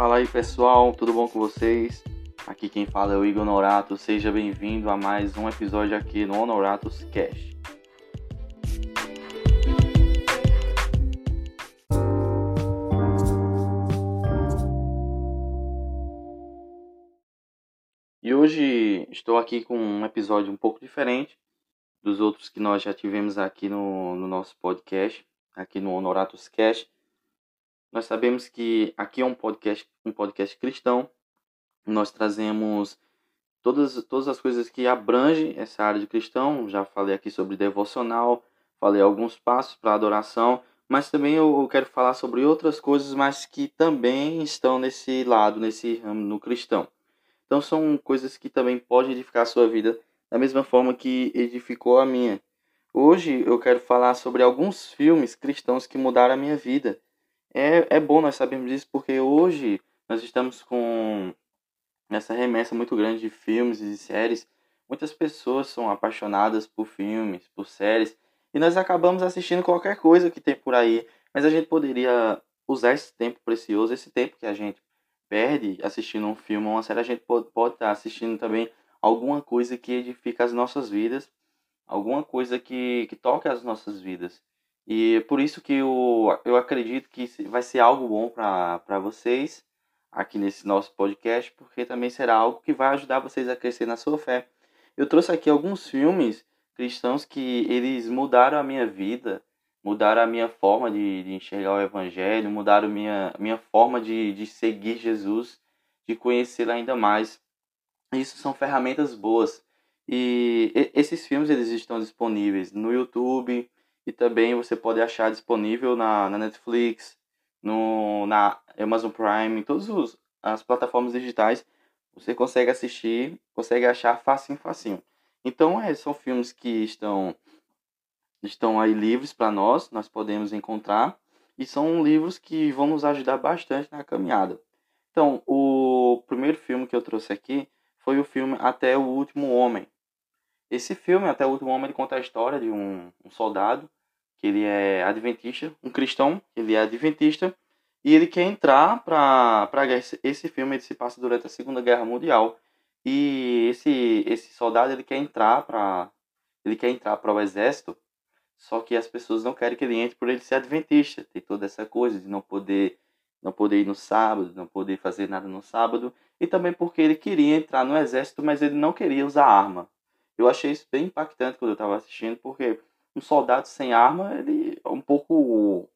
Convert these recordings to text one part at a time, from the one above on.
Fala aí pessoal, tudo bom com vocês? Aqui quem fala é o Igor Norato, seja bem-vindo a mais um episódio aqui no Honoratos Cash. E hoje estou aqui com um episódio um pouco diferente dos outros que nós já tivemos aqui no, no nosso podcast, aqui no Honoratos Cash nós sabemos que aqui é um podcast, um podcast cristão. Nós trazemos todas, todas as coisas que abrangem essa área de cristão. Já falei aqui sobre devocional, falei alguns passos para adoração, mas também eu quero falar sobre outras coisas, mas que também estão nesse lado, nesse ramo no cristão. Então são coisas que também podem edificar a sua vida da mesma forma que edificou a minha. Hoje eu quero falar sobre alguns filmes cristãos que mudaram a minha vida é, é bom nós sabermos disso porque hoje nós estamos com essa remessa muito grande de filmes e séries. Muitas pessoas são apaixonadas por filmes, por séries, e nós acabamos assistindo qualquer coisa que tem por aí. Mas a gente poderia usar esse tempo precioso, esse tempo que a gente perde assistindo um filme ou uma série, a gente pode, pode estar assistindo também alguma coisa que edifica as nossas vidas, alguma coisa que, que toque as nossas vidas. E por isso que eu, eu acredito que vai ser algo bom para vocês aqui nesse nosso podcast, porque também será algo que vai ajudar vocês a crescer na sua fé. Eu trouxe aqui alguns filmes cristãos que eles mudaram a minha vida, mudaram a minha forma de, de enxergar o Evangelho, mudaram a minha, minha forma de, de seguir Jesus, de conhecê-lo ainda mais. Isso são ferramentas boas. E esses filmes eles estão disponíveis no YouTube, e também você pode achar disponível na, na Netflix, no, na Amazon Prime, em todas as plataformas digitais. Você consegue assistir, consegue achar facinho, facinho. Então, é, são filmes que estão, estão aí livres para nós, nós podemos encontrar. E são livros que vão nos ajudar bastante na caminhada. Então, o primeiro filme que eu trouxe aqui foi o filme Até o Último Homem, esse filme, Até o Último Homem, ele conta a história de um, um soldado que ele é adventista, um cristão, ele é adventista, e ele quer entrar para a guerra. Esse filme ele se passa durante a Segunda Guerra Mundial, e esse, esse soldado ele quer entrar para ele quer entrar para o exército, só que as pessoas não querem que ele entre por ele ser adventista. Tem toda essa coisa de não poder não poder ir no sábado, não poder fazer nada no sábado, e também porque ele queria entrar no exército, mas ele não queria usar arma. Eu achei isso bem impactante quando eu estava assistindo, porque um soldado sem arma, ele é um pouco,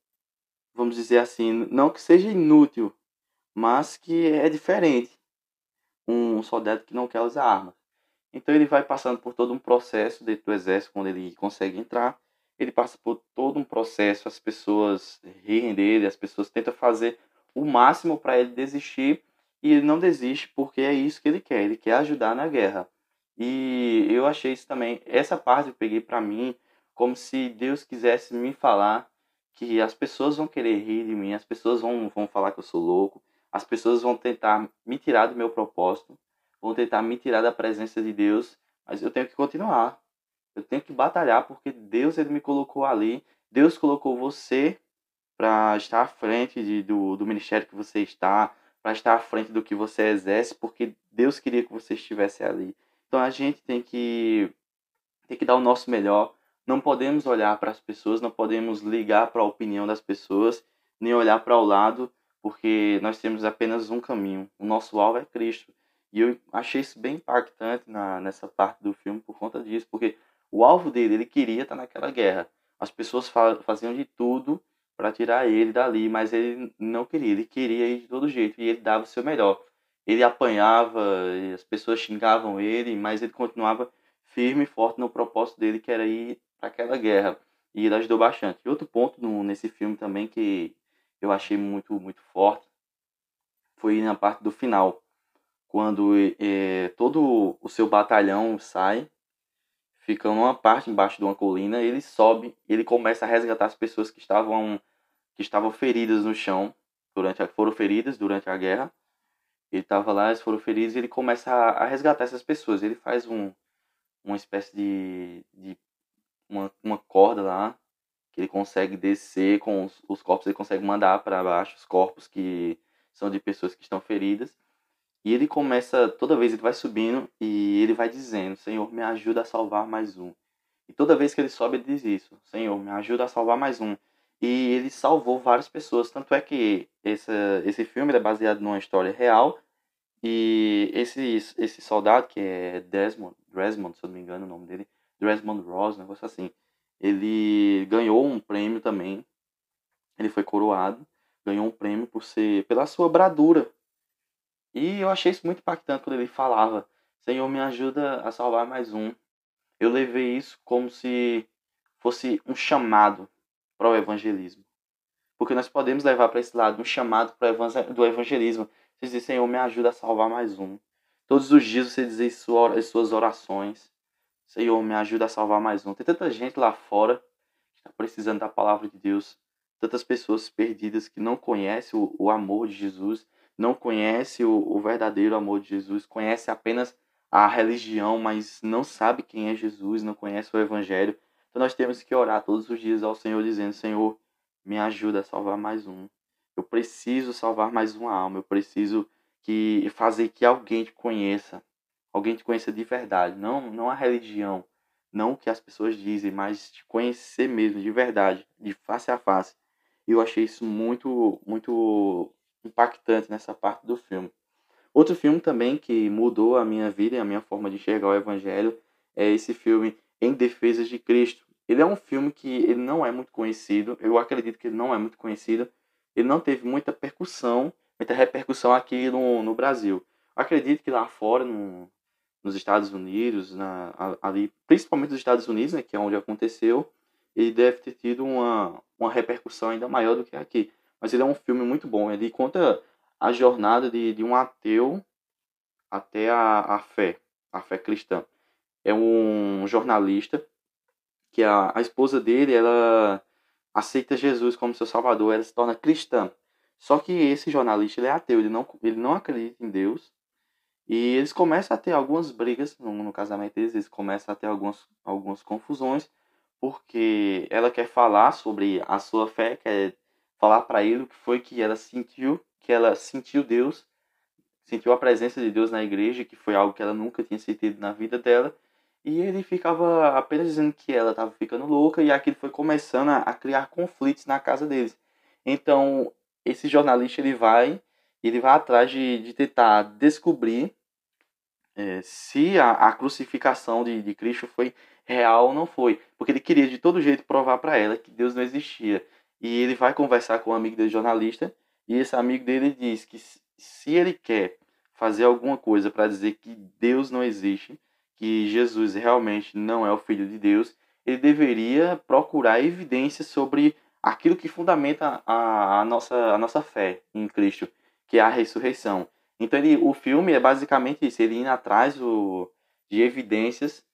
vamos dizer assim, não que seja inútil, mas que é diferente. Um soldado que não quer usar armas. Então ele vai passando por todo um processo dentro do exército, quando ele consegue entrar. Ele passa por todo um processo, as pessoas riem dele, as pessoas tentam fazer o máximo para ele desistir e ele não desiste porque é isso que ele quer, ele quer ajudar na guerra. E eu achei isso também, essa parte eu peguei para mim como se Deus quisesse me falar que as pessoas vão querer rir de mim, as pessoas vão, vão falar que eu sou louco, as pessoas vão tentar me tirar do meu propósito, vão tentar me tirar da presença de Deus, mas eu tenho que continuar. Eu tenho que batalhar porque Deus ele me colocou ali, Deus colocou você para estar à frente de, do, do ministério que você está, para estar à frente do que você exerce, porque Deus queria que você estivesse ali. Então a gente tem que tem que dar o nosso melhor. Não podemos olhar para as pessoas, não podemos ligar para a opinião das pessoas, nem olhar para o lado, porque nós temos apenas um caminho. O nosso alvo é Cristo. E eu achei isso bem impactante na, nessa parte do filme por conta disso, porque o alvo dele, ele queria estar naquela guerra. As pessoas faziam de tudo para tirar ele dali, mas ele não queria, ele queria ir de todo jeito e ele dava o seu melhor ele apanhava, as pessoas xingavam ele, mas ele continuava firme e forte no propósito dele, que era ir para aquela guerra. E ele ajudou bastante. E outro ponto no, nesse filme também que eu achei muito, muito forte foi na parte do final, quando é, todo o seu batalhão sai, fica numa parte embaixo de uma colina, ele sobe, ele começa a resgatar as pessoas que estavam que estavam feridas no chão durante a, foram feridas durante a guerra ele estava lá, eles foram feridos e ele começa a, a, resgatar essas pessoas. Ele faz um, uma espécie de, de uma, uma corda lá que ele consegue descer com os, os corpos, ele consegue mandar para baixo os corpos que são de pessoas que estão feridas. E ele começa, toda vez ele vai subindo e ele vai dizendo: Senhor, me ajuda a salvar mais um. E toda vez que ele sobe, ele diz isso: Senhor, me ajuda a salvar mais um. E ele salvou várias pessoas. Tanto é que esse, esse filme é baseado numa história real. E esse, esse soldado, que é Desmond, Desmond, se eu não me engano o nome dele, Desmond Ross, um negócio assim, ele ganhou um prêmio também. Ele foi coroado, ganhou um prêmio por ser pela sua bradura. E eu achei isso muito impactante quando ele falava: Senhor, me ajuda a salvar mais um. Eu levei isso como se fosse um chamado para o evangelismo. Porque nós podemos levar para esse lado um chamado para do evangelismo. Dizer, Senhor, me ajuda a salvar mais um. Todos os dias você dizer as suas orações. Senhor, me ajuda a salvar mais um. Tem tanta gente lá fora que está precisando da palavra de Deus. Tantas pessoas perdidas que não conhecem o, o amor de Jesus, não conhecem o, o verdadeiro amor de Jesus, conhecem apenas a religião, mas não sabe quem é Jesus, não conhece o Evangelho. Então nós temos que orar todos os dias ao Senhor, dizendo: Senhor, me ajuda a salvar mais um. Eu preciso salvar mais uma alma. Eu preciso que fazer que alguém te conheça, alguém te conheça de verdade, não não a religião, não o que as pessoas dizem, mas te conhecer mesmo de verdade, de face a face. E eu achei isso muito muito impactante nessa parte do filme. Outro filme também que mudou a minha vida e a minha forma de enxergar o evangelho é esse filme Em Defesa de Cristo. Ele é um filme que ele não é muito conhecido, eu acredito que ele não é muito conhecido, ele não teve muita percussão, muita repercussão aqui no, no Brasil. Acredito que lá fora, no, nos Estados Unidos, na, ali, principalmente nos Estados Unidos, né, que é onde aconteceu, ele deve ter tido uma, uma repercussão ainda maior do que aqui. Mas ele é um filme muito bom. Ele conta a jornada de, de um ateu até a, a fé, a fé cristã. É um jornalista que a, a esposa dele, ela aceita Jesus como seu salvador, ela se torna cristã. Só que esse jornalista ele é ateu, ele não, ele não acredita em Deus. E eles começam a ter algumas brigas no, no casamento deles, eles começam a ter algumas, algumas confusões, porque ela quer falar sobre a sua fé, quer falar para ele o que foi que ela sentiu, que ela sentiu Deus, sentiu a presença de Deus na igreja, que foi algo que ela nunca tinha sentido na vida dela. E ele ficava apenas dizendo que ela estava ficando louca e aquilo foi começando a, a, criar conflitos na casa deles. Então, esse jornalista ele vai, ele vai atrás de, de tentar descobrir é, se a, a crucificação de, de Cristo foi real ou não foi. Porque ele queria de todo jeito provar para ela que Deus não existia. E ele vai conversar com um amigo dele, jornalista, e esse amigo dele diz que se ele quer fazer alguma coisa para dizer que Deus não existe, que Jesus realmente não é o Filho de Deus, ele deveria procurar evidências sobre aquilo que fundamenta a, a, nossa, a nossa fé em Cristo, que é a ressurreição. Então ele, o filme é basicamente isso, ele indo atrás de evidências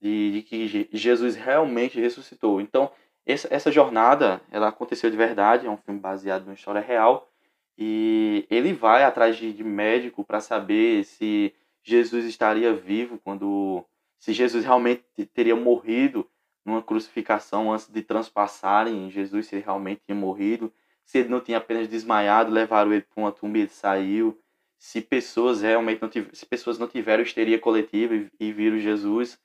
de, de, que Jesus realmente ressuscitou. Então essa, essa jornada, ela aconteceu de verdade, é um filme baseado numa história real, e ele vai atrás de, de médico para saber se Jesus estaria vivo quando se Jesus realmente teria morrido numa crucificação antes de transpassarem Jesus, se ele realmente tinha morrido, se ele não tinha apenas desmaiado, levaram ele para uma tumba e ele saiu, se pessoas realmente não tiveram, se pessoas não tiveram histeria coletiva e, e viram Jesus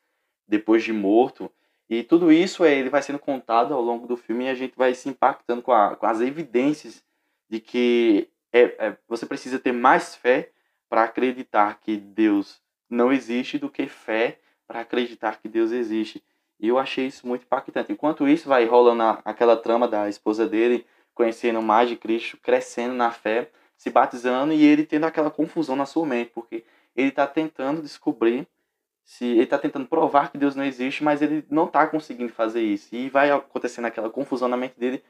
depois de morto. E tudo isso é, ele vai sendo contado ao longo do filme e a gente vai se impactando com, a, com as evidências de que é, é, você precisa ter mais fé para acreditar que Deus não existe do que fé para acreditar que Deus existe. E eu achei isso muito impactante. Enquanto isso vai rolando aquela trama da esposa dele, conhecendo mais de Cristo, crescendo na fé, se batizando e ele tendo aquela confusão na sua mente, porque ele está tentando descobrir se ele está tentando provar que Deus não existe, mas ele não está conseguindo fazer isso. E vai acontecendo aquela confusão na mente dele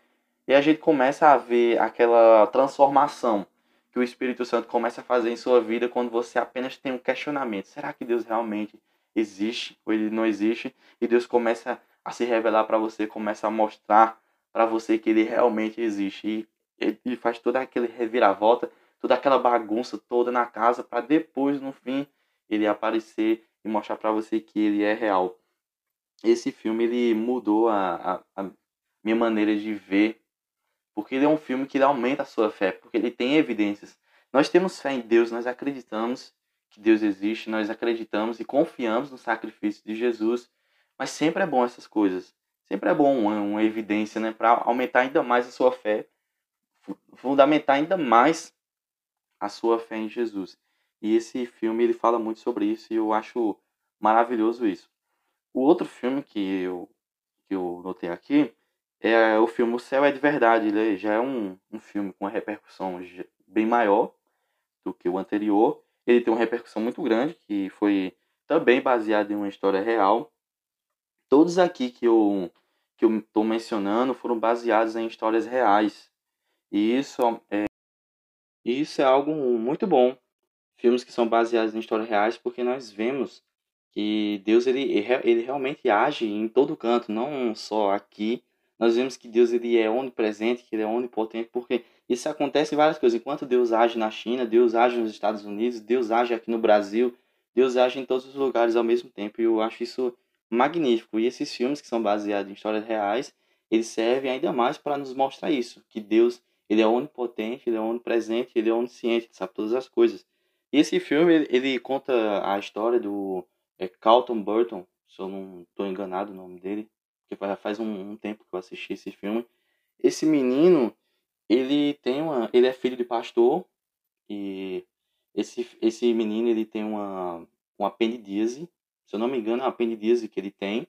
e a gente começa a ver aquela transformação que o Espírito Santo começa a fazer em sua vida quando você apenas tem um questionamento. Será que Deus realmente existe ou ele não existe? E Deus começa a se revelar para você, começa a mostrar para você que ele realmente existe. E ele faz toda aquele reviravolta, toda aquela bagunça toda na casa para depois no fim ele aparecer e mostrar para você que ele é real. Esse filme ele mudou a, a, a minha maneira de ver porque ele é um filme que aumenta a sua fé, porque ele tem evidências. Nós temos fé em Deus, nós acreditamos que Deus existe, nós acreditamos e confiamos no sacrifício de Jesus, mas sempre é bom essas coisas. Sempre é bom uma, uma evidência, né, para aumentar ainda mais a sua fé, fundamentar ainda mais a sua fé em Jesus. E esse filme ele fala muito sobre isso e eu acho maravilhoso isso. O outro filme que eu que eu notei aqui é o filme O Céu é de Verdade. Ele já é um, um filme com uma repercussão bem maior do que o anterior. Ele tem uma repercussão muito grande, que foi também baseado em uma história real. Todos aqui que eu que eu estou mencionando foram baseados em histórias reais. E isso é, isso é algo muito bom. Filmes que são baseados em histórias reais, porque nós vemos que Deus ele, ele realmente age em todo canto, não só aqui. Nós vemos que Deus ele é onipresente, que ele é onipotente, porque isso acontece em várias coisas. Enquanto Deus age na China, Deus age nos Estados Unidos, Deus age aqui no Brasil, Deus age em todos os lugares ao mesmo tempo. E eu acho isso magnífico. E esses filmes que são baseados em histórias reais, eles servem ainda mais para nos mostrar isso, que Deus ele é onipotente, ele é onipresente, ele é onisciente, ele sabe todas as coisas. E esse filme ele, ele conta a história do é Carlton Burton, se eu não estou enganado o nome dele, já faz um, um, tempo que eu assisti esse filme. Esse menino, ele tem uma, ele é filho de pastor e esse esse menino ele tem uma uma apendidíase, se eu não me engano, é uma apendidíase que ele tem.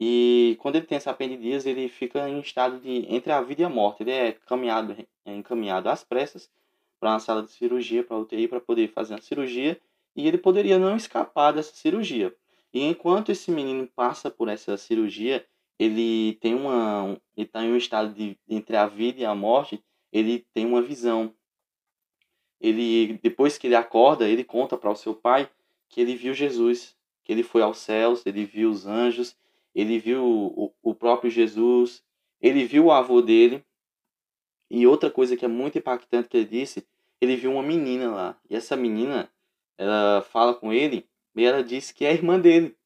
E quando ele tem essa apendidíase, ele fica em estado de entre a vida e a morte. Ele é caminhado, é encaminhado às pressas para uma sala de cirurgia, para UTI, para poder fazer a cirurgia e ele poderia não escapar dessa cirurgia. E enquanto esse menino passa por essa cirurgia, ele tem uma, ele está em um estado de entre a vida e a morte, ele tem uma visão. Ele depois que ele acorda, ele conta para o seu pai que ele viu Jesus, que ele foi aos céus, ele viu os anjos, ele viu o, o próprio Jesus, ele viu o avô dele. E outra coisa que é muito impactante que ele disse, ele viu uma menina lá. E essa menina, ela fala com ele e ela diz que é irmã dele.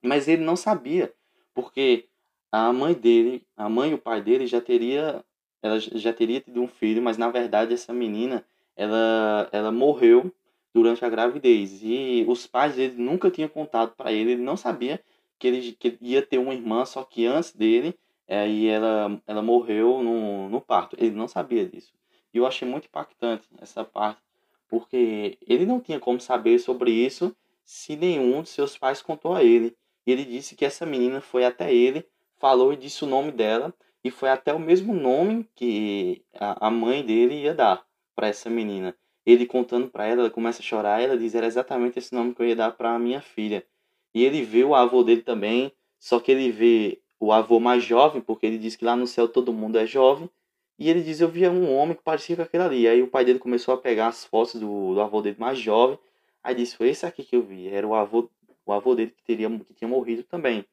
Mas ele não sabia, porque a mãe dele, a mãe e o pai dele já teria ela já teria tido um filho, mas na verdade essa menina, ela ela morreu durante a gravidez e os pais dele nunca tinham contado para ele, ele não sabia que ele, que ele ia ter uma irmã, só que antes dele, aí é, ela ela morreu no, no parto. Ele não sabia disso. E eu achei muito impactante essa parte porque ele não tinha como saber sobre isso se nenhum de seus pais contou a ele. Ele disse que essa menina foi até ele, falou e disse o nome dela, e foi até o mesmo nome que a mãe dele ia dar para essa menina. Ele contando para ela, ela começa a chorar, ela diz: era exatamente esse nome que eu ia dar para minha filha. E ele vê o avô dele também, só que ele vê o avô mais jovem, porque ele diz que lá no céu todo mundo é jovem, e ele diz: Eu via um homem que parecia com aquele ali. Aí o pai dele começou a pegar as fotos do, do avô dele mais jovem. Aí disse: Foi esse aqui que eu vi. Era o avô, o avô dele que, teria, que tinha morrido também.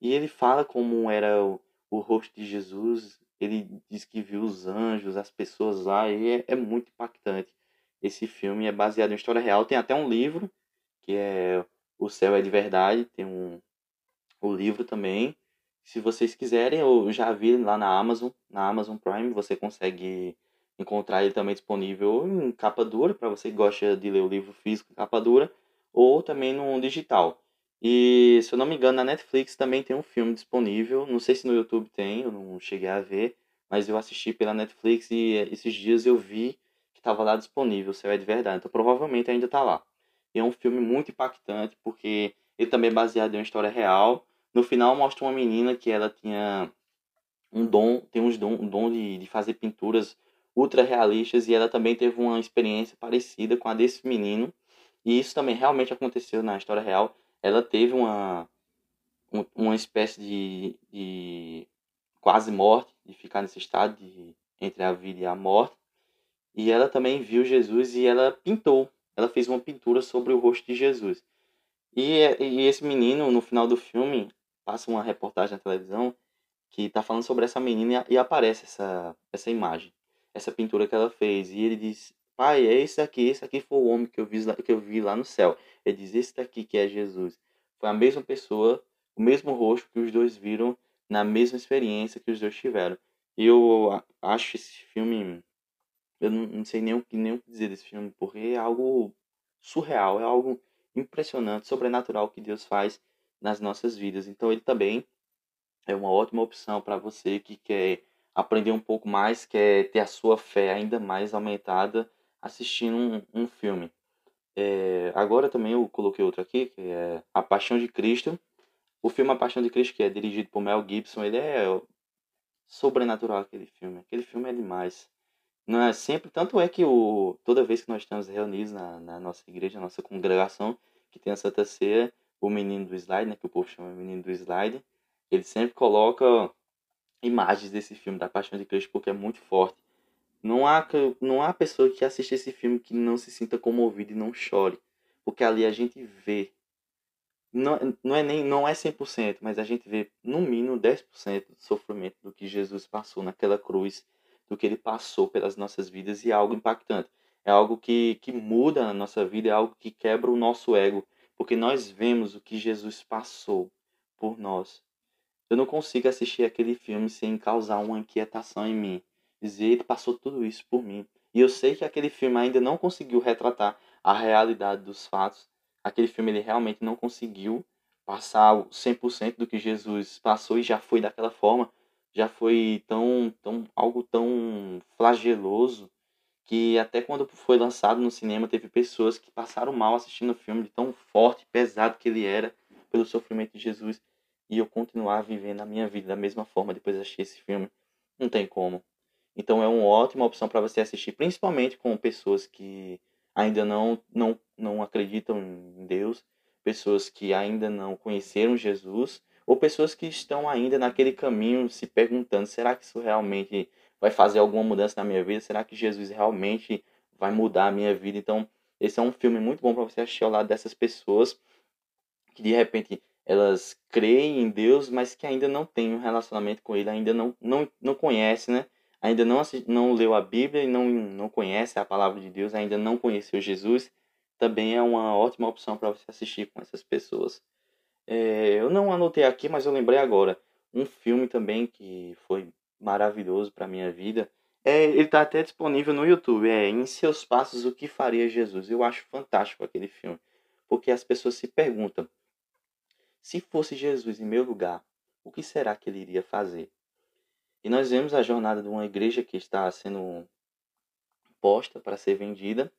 E ele fala como era o, o rosto de Jesus. Ele diz que viu os anjos, as pessoas lá. E é, é muito impactante. Esse filme é baseado em história real. Tem até um livro que é O Céu é de Verdade. Tem um o livro também. Se vocês quiserem, eu já vi lá na Amazon, na Amazon Prime, você consegue encontrar ele também disponível em capa dura, para você que gosta de ler o livro físico em capa dura, ou também no digital. E se eu não me engano, na Netflix também tem um filme disponível. Não sei se no YouTube tem, eu não cheguei a ver, mas eu assisti pela Netflix e esses dias eu vi que estava lá disponível, se é de verdade. Então provavelmente ainda está lá. E é um filme muito impactante, porque ele também é baseado em uma história real no final mostra uma menina que ela tinha um dom, tem uns dom, um dom de, de fazer pinturas ultra realistas e ela também teve uma experiência parecida com a desse menino. E isso também realmente aconteceu na história real. Ela teve uma, uma espécie de, de quase morte, de ficar nesse estado de, entre a vida e a morte. E ela também viu Jesus e ela pintou. Ela fez uma pintura sobre o rosto de Jesus. E, e esse menino, no final do filme, passa uma reportagem na televisão que está falando sobre essa menina e aparece essa, essa imagem, essa pintura que ela fez. E ele diz: Pai, é esse aqui, esse aqui foi o homem que eu vi, que eu vi lá no céu. Ele diz: Esse daqui que é Jesus. Foi a mesma pessoa, o mesmo rosto que os dois viram na mesma experiência que os dois tiveram. Eu acho esse filme Eu não, não sei nem o, que, nem o que dizer desse filme, porque é algo surreal, é algo impressionante, sobrenatural que Deus faz nas nossas vidas. Então ele também é uma ótima opção para você que quer aprender um pouco mais, quer ter a sua fé ainda mais aumentada assistindo um, um filme. É, agora também eu coloquei outro aqui, que é A Paixão de Cristo. O filme A Paixão de Cristo, que é dirigido por Mel Gibson, ele é sobrenatural aquele filme. Aquele filme é demais. Não é sempre, tanto é que o, toda vez que nós estamos reunidos na, na nossa igreja, na nossa congregação, que tem a Santa Ceia, o menino do slide, né, que o povo chama menino do slide, ele sempre coloca imagens desse filme, da Paixão de Cristo, porque é muito forte. Não há, não há pessoa que assiste esse filme que não se sinta comovido e não chore. Porque ali a gente vê. Não, não é nem não é 100%, mas a gente vê no mínimo 10% do sofrimento do que Jesus passou naquela cruz, do que ele passou pelas nossas vidas e é algo impactante. É algo que, que muda a nossa vida, é algo que quebra o nosso ego, porque nós vemos o que Jesus passou por nós. Eu não consigo assistir aquele filme sem causar uma inquietação em mim. Dizer, ele passou tudo isso por mim. E eu sei que aquele filme ainda não conseguiu retratar a realidade dos fatos. Aquele filme ele realmente não conseguiu passar 100% do que Jesus passou e já foi daquela forma. Já foi tão, tão algo tão flageloso que até quando foi lançado no cinema teve pessoas que passaram mal assistindo o filme de tão forte, pesado que ele era pelo sofrimento de Jesus e eu continuar vivendo a minha vida da mesma forma depois de assistir esse filme. Não tem como. Então é uma ótima opção para você assistir, principalmente com pessoas que ainda não, não, não acreditam em Deus, pessoas que ainda não conheceram Jesus, ou pessoas que estão ainda naquele caminho se perguntando: será que isso realmente vai fazer alguma mudança na minha vida? Será que Jesus realmente vai mudar a minha vida? Então, esse é um filme muito bom para você assistir ao lado dessas pessoas que de repente elas creem em Deus, mas que ainda não têm um relacionamento com Ele, ainda não, não, não conhece, né? Ainda não, não leu a Bíblia e não, não conhece a palavra de Deus, ainda não conheceu Jesus, também é uma ótima opção para você assistir com essas pessoas. É, eu não anotei aqui, mas eu lembrei agora. Um filme também que foi maravilhoso para minha vida. É, ele está até disponível no YouTube. É Em Seus Passos, O que Faria Jesus? Eu acho fantástico aquele filme. Porque as pessoas se perguntam se fosse Jesus em meu lugar, o que será que ele iria fazer? E nós vemos a jornada de uma igreja que está sendo posta para ser vendida.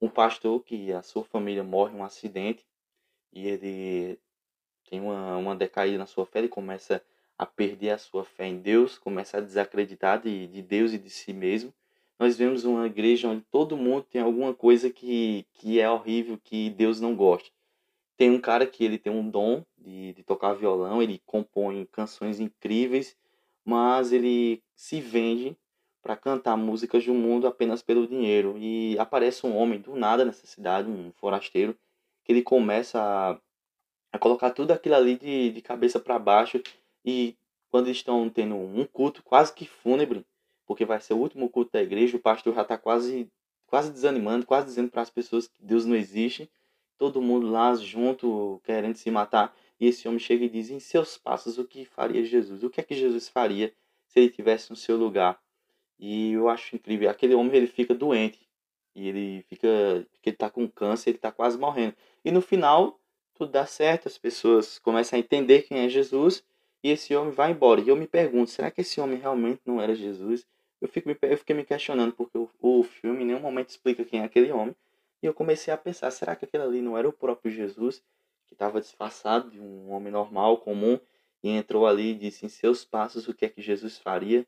Um pastor que a sua família morre em um acidente e ele tem uma, uma decaída na sua fé, ele começa a perder a sua fé em Deus, começa a desacreditar de, de Deus e de si mesmo. Nós vemos uma igreja onde todo mundo tem alguma coisa que, que é horrível, que Deus não gosta. Tem um cara que ele tem um dom de, de tocar violão, ele compõe canções incríveis, mas ele se vende para cantar músicas do mundo apenas pelo dinheiro. E aparece um homem do nada nessa cidade, um forasteiro, que ele começa a, a colocar tudo aquilo ali de, de cabeça para baixo. E quando estão tendo um culto quase que fúnebre, porque vai ser o último culto da igreja, o pastor já está quase, quase desanimando, quase dizendo para as pessoas que Deus não existe todo mundo lá junto querendo se matar. E esse homem chega e diz: Em seus passos, o que faria Jesus? O que é que Jesus faria se ele tivesse no seu lugar? E eu acho incrível. Aquele homem ele fica doente. E ele fica. Porque ele está com câncer, ele está quase morrendo. E no final, tudo dá certo, as pessoas começam a entender quem é Jesus. E esse homem vai embora. E eu me pergunto: será que esse homem realmente não era Jesus? Eu, fico, eu fiquei me questionando, porque o, o filme em nenhum momento explica quem é aquele homem. E eu comecei a pensar, será que aquele ali não era o próprio Jesus que estava disfarçado de um homem normal, comum, e entrou ali e disse em seus passos o que é que Jesus faria?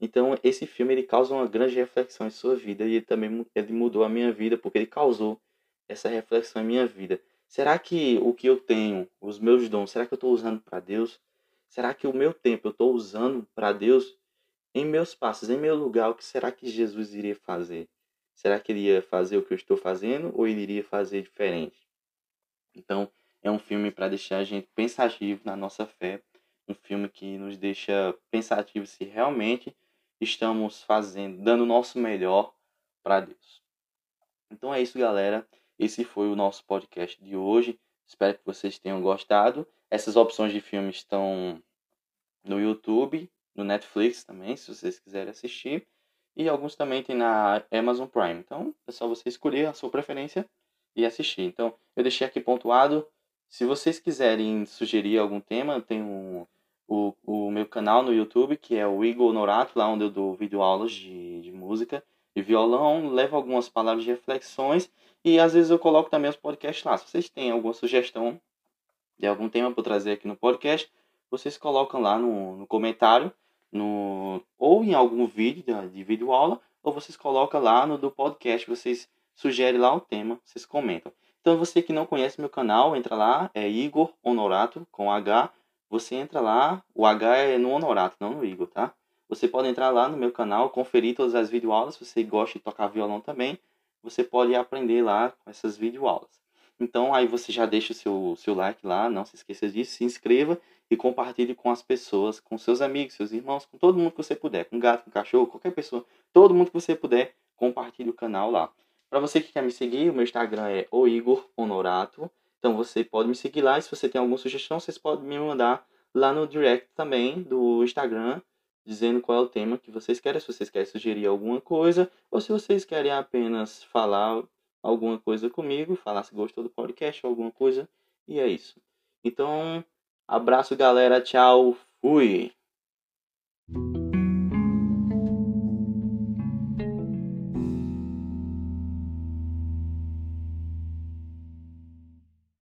Então, esse filme ele causa uma grande reflexão em sua vida e ele também ele mudou a minha vida porque ele causou essa reflexão em minha vida. Será que o que eu tenho, os meus dons, será que eu estou usando para Deus? Será que o meu tempo eu estou usando para Deus? Em meus passos, em meu lugar, o que será que Jesus iria fazer? Será que ele ia fazer o que eu estou fazendo ou ele iria fazer diferente? Então, é um filme para deixar a gente pensativo na nossa fé, um filme que nos deixa pensativo se realmente estamos fazendo, dando o nosso melhor para Deus. Então é isso, galera. Esse foi o nosso podcast de hoje. Espero que vocês tenham gostado. Essas opções de filmes estão no YouTube, no Netflix também, se vocês quiserem assistir. e alguns também tem na Amazon Prime. Então é só você escolher a sua preferência e assistir. Então eu deixei aqui pontuado. Se vocês quiserem sugerir algum tema, tem um, o, o meu canal no YouTube, que é o Igor Norato, lá onde eu dou videoaulas de, de música e violão, levo algumas palavras de reflexões e às vezes eu coloco também os podcasts lá. Se vocês têm alguma sugestão de algum tema para trazer aqui no podcast, vocês colocam lá no, no comentário no, ou em algum vídeo de, de vídeo aula, ou vocês colocam lá no do podcast, vocês sugerem lá o tema, vocês comentam. Então você que não conhece meu canal, entra lá, é Igor Honorato com H. Você entra lá, o H é no Honorato, não no Igor, tá? Você pode entrar lá no meu canal, conferir todas as videoaulas, se você gosta de tocar violão também, você pode aprender lá com essas videoaulas. Então aí você já deixa o seu, seu like lá, não se esqueça disso, se inscreva e compartilhe com as pessoas, com seus amigos, seus irmãos, com todo mundo que você puder, com gato, com cachorro, qualquer pessoa, todo mundo que você puder, compartilhe o canal lá. Para você que quer me seguir, o meu Instagram é o Igor Honorato. Então você pode me seguir lá e se você tem alguma sugestão, vocês podem me mandar lá no direct também do Instagram, dizendo qual é o tema que vocês querem, se vocês querem sugerir alguma coisa ou se vocês querem apenas falar alguma coisa comigo, falar se gostou do podcast ou alguma coisa, e é isso. Então, Abraço, galera. Tchau. Fui.